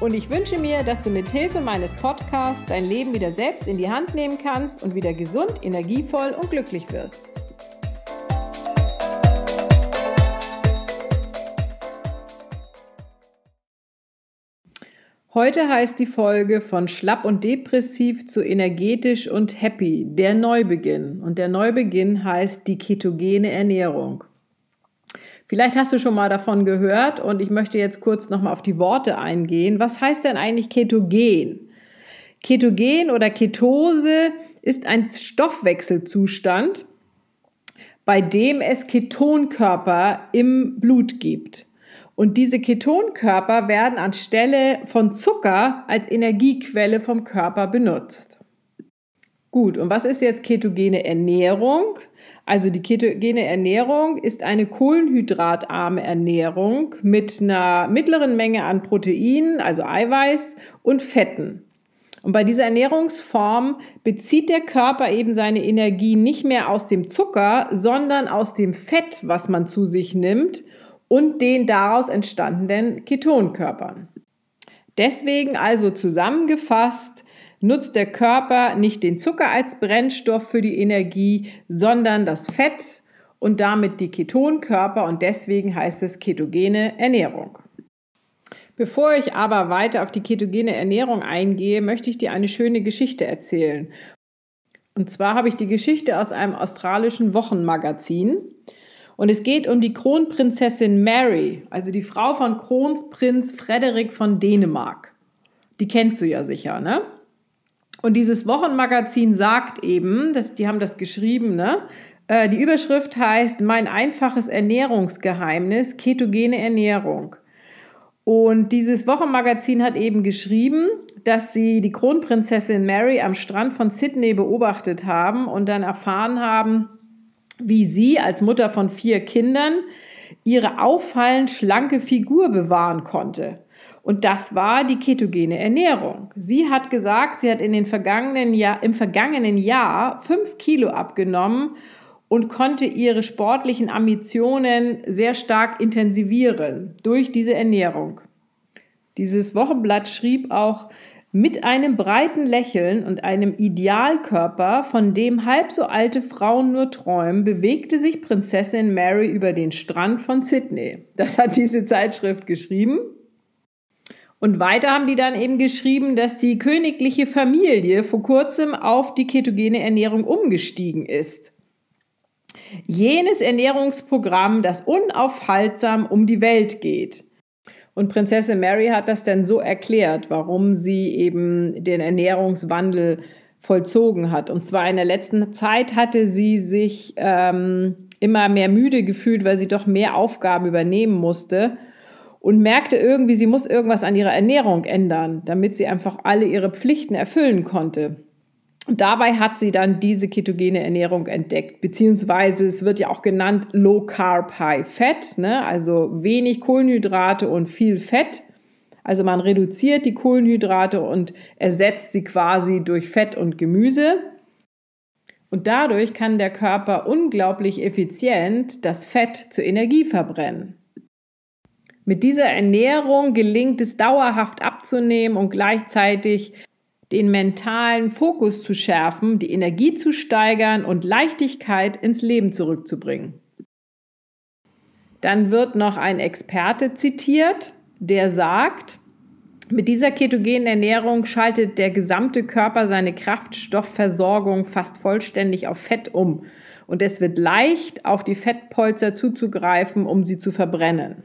Und ich wünsche mir, dass du mit Hilfe meines Podcasts dein Leben wieder selbst in die Hand nehmen kannst und wieder gesund, energievoll und glücklich wirst. Heute heißt die Folge von schlapp und depressiv zu energetisch und happy, der Neubeginn. Und der Neubeginn heißt die ketogene Ernährung. Vielleicht hast du schon mal davon gehört und ich möchte jetzt kurz nochmal auf die Worte eingehen. Was heißt denn eigentlich Ketogen? Ketogen oder Ketose ist ein Stoffwechselzustand, bei dem es Ketonkörper im Blut gibt. Und diese Ketonkörper werden anstelle von Zucker als Energiequelle vom Körper benutzt. Gut, und was ist jetzt ketogene Ernährung? Also die ketogene Ernährung ist eine kohlenhydratarme Ernährung mit einer mittleren Menge an Proteinen, also Eiweiß und Fetten. Und bei dieser Ernährungsform bezieht der Körper eben seine Energie nicht mehr aus dem Zucker, sondern aus dem Fett, was man zu sich nimmt und den daraus entstandenen Ketonkörpern. Deswegen also zusammengefasst, nutzt der Körper nicht den Zucker als Brennstoff für die Energie, sondern das Fett und damit die Ketonkörper und deswegen heißt es ketogene Ernährung. Bevor ich aber weiter auf die ketogene Ernährung eingehe, möchte ich dir eine schöne Geschichte erzählen. Und zwar habe ich die Geschichte aus einem australischen Wochenmagazin. Und es geht um die Kronprinzessin Mary, also die Frau von Kronprinz Frederik von Dänemark. Die kennst du ja sicher, ne? Und dieses Wochenmagazin sagt eben, dass, die haben das geschrieben, ne? Äh, die Überschrift heißt Mein einfaches Ernährungsgeheimnis, ketogene Ernährung. Und dieses Wochenmagazin hat eben geschrieben, dass sie die Kronprinzessin Mary am Strand von Sydney beobachtet haben und dann erfahren haben, wie sie als Mutter von vier Kindern ihre auffallend schlanke Figur bewahren konnte. Und das war die ketogene Ernährung. Sie hat gesagt, sie hat in den vergangenen Jahr, im vergangenen Jahr fünf Kilo abgenommen und konnte ihre sportlichen Ambitionen sehr stark intensivieren durch diese Ernährung. Dieses Wochenblatt schrieb auch, mit einem breiten Lächeln und einem Idealkörper, von dem halb so alte Frauen nur träumen, bewegte sich Prinzessin Mary über den Strand von Sydney. Das hat diese Zeitschrift geschrieben. Und weiter haben die dann eben geschrieben, dass die königliche Familie vor kurzem auf die ketogene Ernährung umgestiegen ist. Jenes Ernährungsprogramm, das unaufhaltsam um die Welt geht. Und Prinzessin Mary hat das dann so erklärt, warum sie eben den Ernährungswandel vollzogen hat. Und zwar in der letzten Zeit hatte sie sich ähm, immer mehr müde gefühlt, weil sie doch mehr Aufgaben übernehmen musste und merkte irgendwie, sie muss irgendwas an ihrer Ernährung ändern, damit sie einfach alle ihre Pflichten erfüllen konnte. Und dabei hat sie dann diese ketogene Ernährung entdeckt, beziehungsweise es wird ja auch genannt Low Carb High Fat, ne? also wenig Kohlenhydrate und viel Fett. Also man reduziert die Kohlenhydrate und ersetzt sie quasi durch Fett und Gemüse. Und dadurch kann der Körper unglaublich effizient das Fett zur Energie verbrennen. Mit dieser Ernährung gelingt es dauerhaft abzunehmen und gleichzeitig den mentalen Fokus zu schärfen, die Energie zu steigern und Leichtigkeit ins Leben zurückzubringen. Dann wird noch ein Experte zitiert, der sagt, Mit dieser ketogenen Ernährung schaltet der gesamte Körper seine Kraftstoffversorgung fast vollständig auf Fett um und es wird leicht, auf die Fettpolster zuzugreifen, um sie zu verbrennen.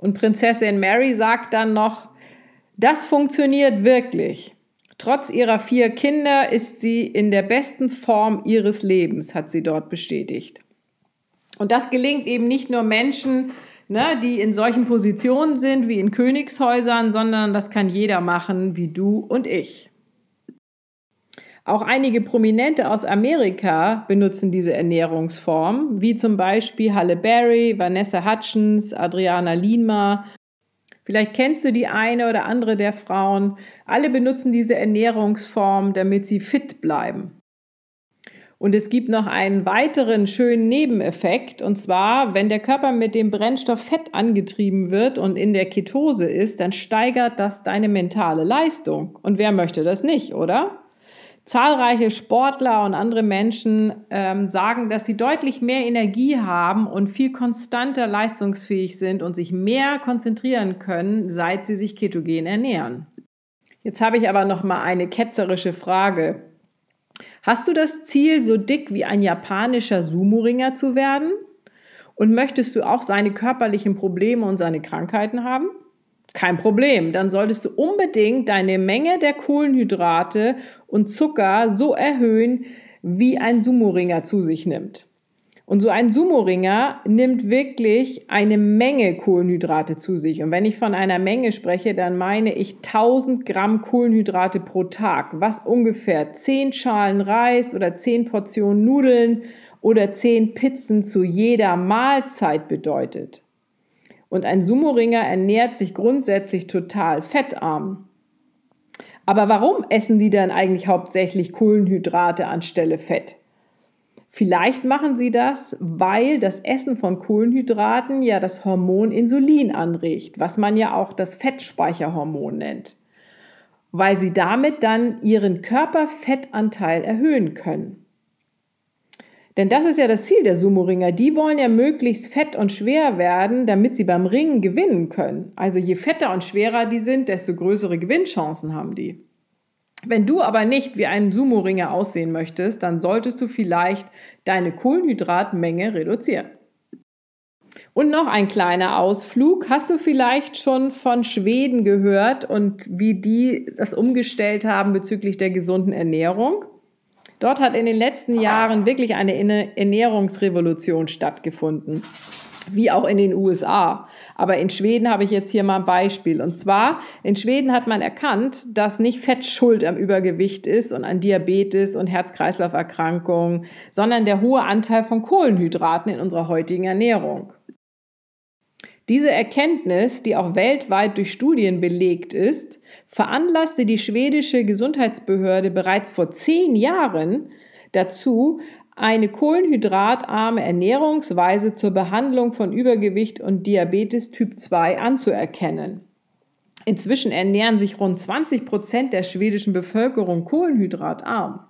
Und Prinzessin Mary sagt dann noch, das funktioniert wirklich. Trotz ihrer vier Kinder ist sie in der besten Form ihres Lebens, hat sie dort bestätigt. Und das gelingt eben nicht nur Menschen, ne, die in solchen Positionen sind wie in Königshäusern, sondern das kann jeder machen, wie du und ich. Auch einige Prominente aus Amerika benutzen diese Ernährungsform, wie zum Beispiel Halle Berry, Vanessa Hutchins, Adriana Lima. Vielleicht kennst du die eine oder andere der Frauen. Alle benutzen diese Ernährungsform, damit sie fit bleiben. Und es gibt noch einen weiteren schönen Nebeneffekt, und zwar, wenn der Körper mit dem Brennstoff Fett angetrieben wird und in der Ketose ist, dann steigert das deine mentale Leistung. Und wer möchte das nicht, oder? Zahlreiche Sportler und andere Menschen ähm, sagen, dass sie deutlich mehr Energie haben und viel konstanter leistungsfähig sind und sich mehr konzentrieren können, seit sie sich ketogen ernähren. Jetzt habe ich aber noch mal eine ketzerische Frage. Hast du das Ziel, so dick wie ein japanischer Sumo-Ringer zu werden? Und möchtest du auch seine körperlichen Probleme und seine Krankheiten haben? Kein Problem, dann solltest du unbedingt deine Menge der Kohlenhydrate und Zucker so erhöhen, wie ein Sumo-Ringer zu sich nimmt. Und so ein Sumo-Ringer nimmt wirklich eine Menge Kohlenhydrate zu sich. Und wenn ich von einer Menge spreche, dann meine ich 1000 Gramm Kohlenhydrate pro Tag, was ungefähr 10 Schalen Reis oder 10 Portionen Nudeln oder 10 Pizzen zu jeder Mahlzeit bedeutet. Und ein Sumo-Ringer ernährt sich grundsätzlich total fettarm. Aber warum essen die dann eigentlich hauptsächlich Kohlenhydrate anstelle Fett? Vielleicht machen sie das, weil das Essen von Kohlenhydraten ja das Hormon Insulin anregt, was man ja auch das Fettspeicherhormon nennt, weil sie damit dann ihren Körperfettanteil erhöhen können. Denn das ist ja das Ziel der Sumo-Ringer. Die wollen ja möglichst fett und schwer werden, damit sie beim Ringen gewinnen können. Also je fetter und schwerer die sind, desto größere Gewinnchancen haben die. Wenn du aber nicht wie ein Sumo-Ringer aussehen möchtest, dann solltest du vielleicht deine Kohlenhydratmenge reduzieren. Und noch ein kleiner Ausflug. Hast du vielleicht schon von Schweden gehört und wie die das umgestellt haben bezüglich der gesunden Ernährung? Dort hat in den letzten Jahren wirklich eine Ernährungsrevolution stattgefunden wie auch in den USA. Aber in Schweden habe ich jetzt hier mal ein Beispiel. Und zwar, in Schweden hat man erkannt, dass nicht Fett schuld am Übergewicht ist und an Diabetes und Herz-Kreislauf-Erkrankungen, sondern der hohe Anteil von Kohlenhydraten in unserer heutigen Ernährung. Diese Erkenntnis, die auch weltweit durch Studien belegt ist, veranlasste die schwedische Gesundheitsbehörde bereits vor zehn Jahren dazu, eine kohlenhydratarme Ernährungsweise zur Behandlung von Übergewicht und Diabetes Typ 2 anzuerkennen. Inzwischen ernähren sich rund 20 Prozent der schwedischen Bevölkerung kohlenhydratarm.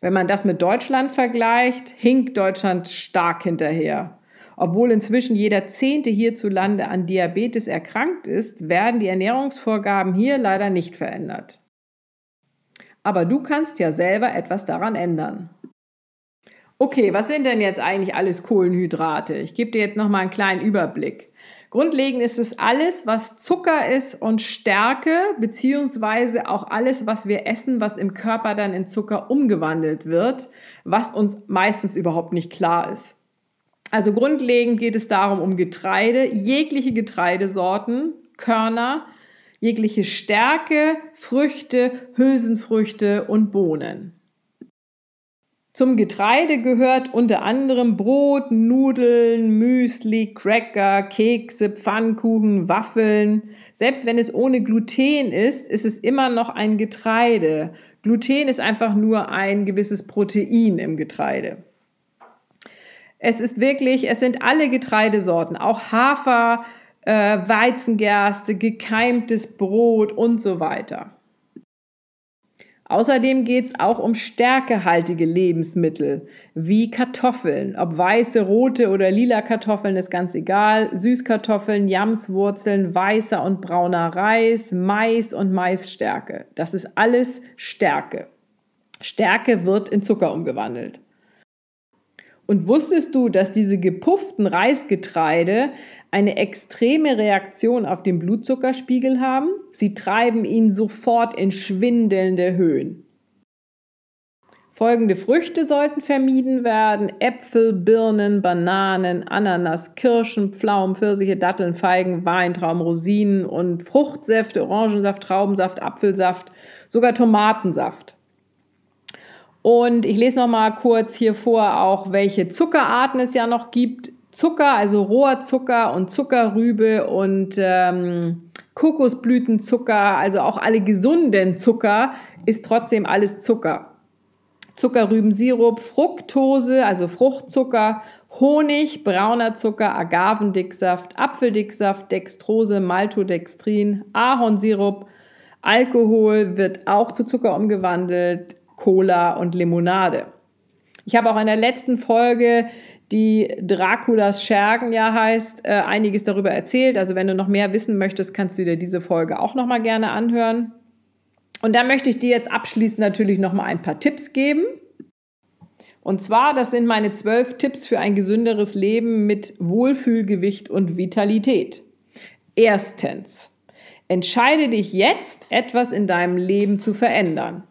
Wenn man das mit Deutschland vergleicht, hinkt Deutschland stark hinterher. Obwohl inzwischen jeder Zehnte hierzulande an Diabetes erkrankt ist, werden die Ernährungsvorgaben hier leider nicht verändert. Aber du kannst ja selber etwas daran ändern. Okay, was sind denn jetzt eigentlich alles Kohlenhydrate? Ich gebe dir jetzt noch mal einen kleinen Überblick. Grundlegend ist es alles, was Zucker ist und Stärke, beziehungsweise auch alles, was wir essen, was im Körper dann in Zucker umgewandelt wird, was uns meistens überhaupt nicht klar ist. Also grundlegend geht es darum um Getreide, jegliche Getreidesorten, Körner, jegliche Stärke, Früchte, Hülsenfrüchte und Bohnen. Zum Getreide gehört unter anderem Brot, Nudeln, Müsli, Cracker, Kekse, Pfannkuchen, Waffeln. Selbst wenn es ohne Gluten ist, ist es immer noch ein Getreide. Gluten ist einfach nur ein gewisses Protein im Getreide. Es ist wirklich, es sind alle Getreidesorten, auch Hafer, äh, Weizengerste, gekeimtes Brot und so weiter. Außerdem geht es auch um stärkehaltige Lebensmittel wie Kartoffeln. Ob weiße, rote oder lila Kartoffeln ist ganz egal. Süßkartoffeln, Jamswurzeln, weißer und brauner Reis, Mais und Maisstärke. Das ist alles Stärke. Stärke wird in Zucker umgewandelt. Und wusstest du, dass diese gepufften Reisgetreide eine extreme Reaktion auf den Blutzuckerspiegel haben? Sie treiben ihn sofort in schwindelnde Höhen. Folgende Früchte sollten vermieden werden: Äpfel, Birnen, Bananen, Ananas, Kirschen, Pflaumen, Pfirsiche, Datteln, Feigen, Weintrauben, Rosinen und Fruchtsäfte, Orangensaft, Traubensaft, Apfelsaft, sogar Tomatensaft. Und ich lese noch mal kurz hier vor, auch welche Zuckerarten es ja noch gibt. Zucker, also Rohrzucker und Zuckerrübe und ähm, Kokosblütenzucker, also auch alle gesunden Zucker, ist trotzdem alles Zucker. Zuckerrübensirup, Fructose, also Fruchtzucker, Honig, brauner Zucker, Agavendicksaft, Apfeldicksaft, Dextrose, Maltodextrin, Ahornsirup, Alkohol wird auch zu Zucker umgewandelt, Cola und Limonade. Ich habe auch in der letzten Folge, die Draculas Schergen ja heißt, äh, einiges darüber erzählt. Also wenn du noch mehr wissen möchtest, kannst du dir diese Folge auch noch mal gerne anhören. Und da möchte ich dir jetzt abschließend natürlich noch mal ein paar Tipps geben. Und zwar, das sind meine zwölf Tipps für ein gesünderes Leben mit Wohlfühlgewicht und Vitalität. Erstens, entscheide dich jetzt, etwas in deinem Leben zu verändern.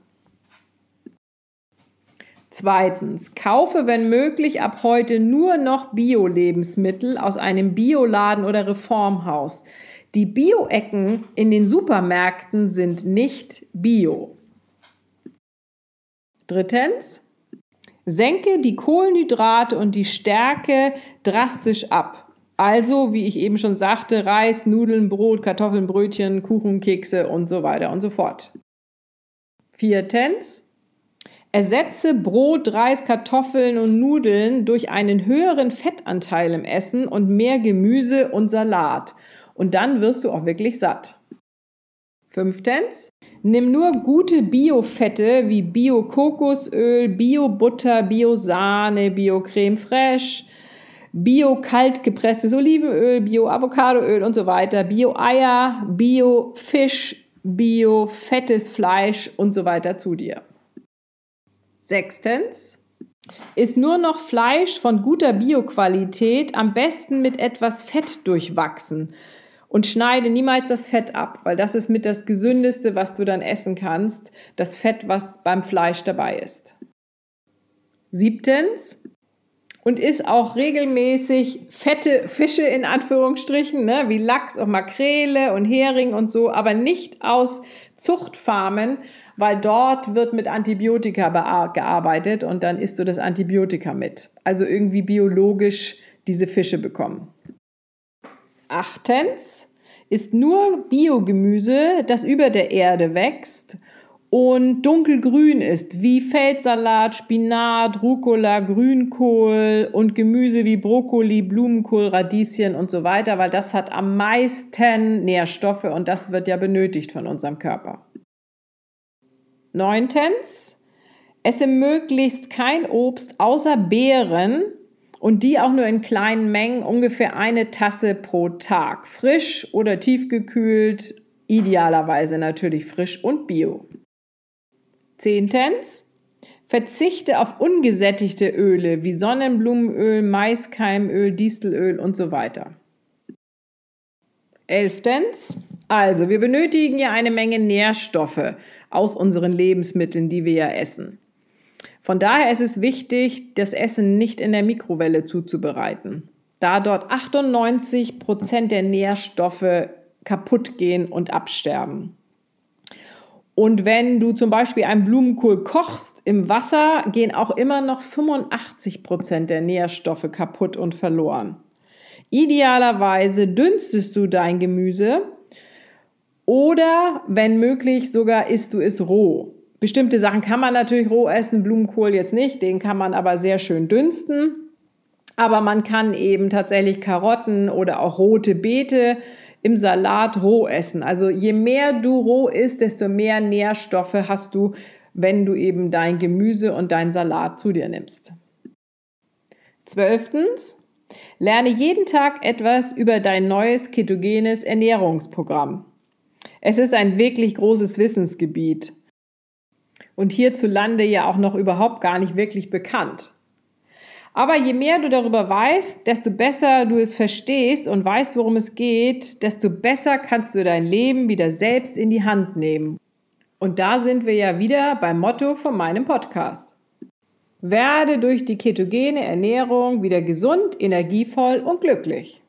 Zweitens, kaufe, wenn möglich, ab heute nur noch Bio-Lebensmittel aus einem Bioladen oder Reformhaus. Die Bio-Ecken in den Supermärkten sind nicht Bio. Drittens, senke die Kohlenhydrate und die Stärke drastisch ab. Also, wie ich eben schon sagte, Reis, Nudeln, Brot, Kartoffeln, Brötchen, Kuchen, Kekse und so weiter und so fort. Viertens, Ersetze Brot, Reis, Kartoffeln und Nudeln durch einen höheren Fettanteil im Essen und mehr Gemüse und Salat. Und dann wirst du auch wirklich satt. Fünftens, nimm nur gute Biofette wie Bio-Kokosöl, Bio-Butter, Bio-Sahne, Bio-Creme fraiche, Bio-kalt gepresstes Olivenöl, Bio-Avocadoöl und so weiter, Bio-Eier, Bio-Fisch, Bio-fettes Fleisch und so weiter zu dir. Sechstens, ist nur noch Fleisch von guter Bioqualität, am besten mit etwas Fett durchwachsen. Und schneide niemals das Fett ab, weil das ist mit das Gesündeste, was du dann essen kannst, das Fett, was beim Fleisch dabei ist. Siebtens, und isst auch regelmäßig fette Fische in Anführungsstrichen, ne, wie Lachs und Makrele und Hering und so, aber nicht aus Zuchtfarmen, weil dort wird mit Antibiotika gearbeitet und dann isst du das Antibiotika mit. Also irgendwie biologisch diese Fische bekommen. Achtens ist nur Biogemüse, das über der Erde wächst und dunkelgrün ist, wie Feldsalat, Spinat, Rucola, Grünkohl und Gemüse wie Brokkoli, Blumenkohl, Radieschen und so weiter, weil das hat am meisten Nährstoffe und das wird ja benötigt von unserem Körper. Neuntens, esse möglichst kein Obst außer Beeren und die auch nur in kleinen Mengen, ungefähr eine Tasse pro Tag. Frisch oder tiefgekühlt, idealerweise natürlich frisch und bio. Zehntens, verzichte auf ungesättigte Öle wie Sonnenblumenöl, Maiskeimöl, Distelöl und so weiter. Elftens, also wir benötigen ja eine Menge Nährstoffe aus unseren Lebensmitteln, die wir ja essen. Von daher ist es wichtig, das Essen nicht in der Mikrowelle zuzubereiten, da dort 98 Prozent der Nährstoffe kaputt gehen und absterben. Und wenn du zum Beispiel einen Blumenkohl kochst im Wasser, gehen auch immer noch 85 Prozent der Nährstoffe kaputt und verloren. Idealerweise dünstest du dein Gemüse oder wenn möglich sogar isst du es roh. Bestimmte Sachen kann man natürlich roh essen, Blumenkohl jetzt nicht, den kann man aber sehr schön dünsten. Aber man kann eben tatsächlich Karotten oder auch rote Beete im Salat roh essen. Also je mehr du roh isst, desto mehr Nährstoffe hast du wenn du eben dein Gemüse und dein Salat zu dir nimmst. Zwölftens, lerne jeden Tag etwas über dein neues ketogenes Ernährungsprogramm. Es ist ein wirklich großes Wissensgebiet und hierzulande ja auch noch überhaupt gar nicht wirklich bekannt. Aber je mehr du darüber weißt, desto besser du es verstehst und weißt, worum es geht, desto besser kannst du dein Leben wieder selbst in die Hand nehmen. Und da sind wir ja wieder beim Motto von meinem Podcast. Werde durch die ketogene Ernährung wieder gesund, energievoll und glücklich.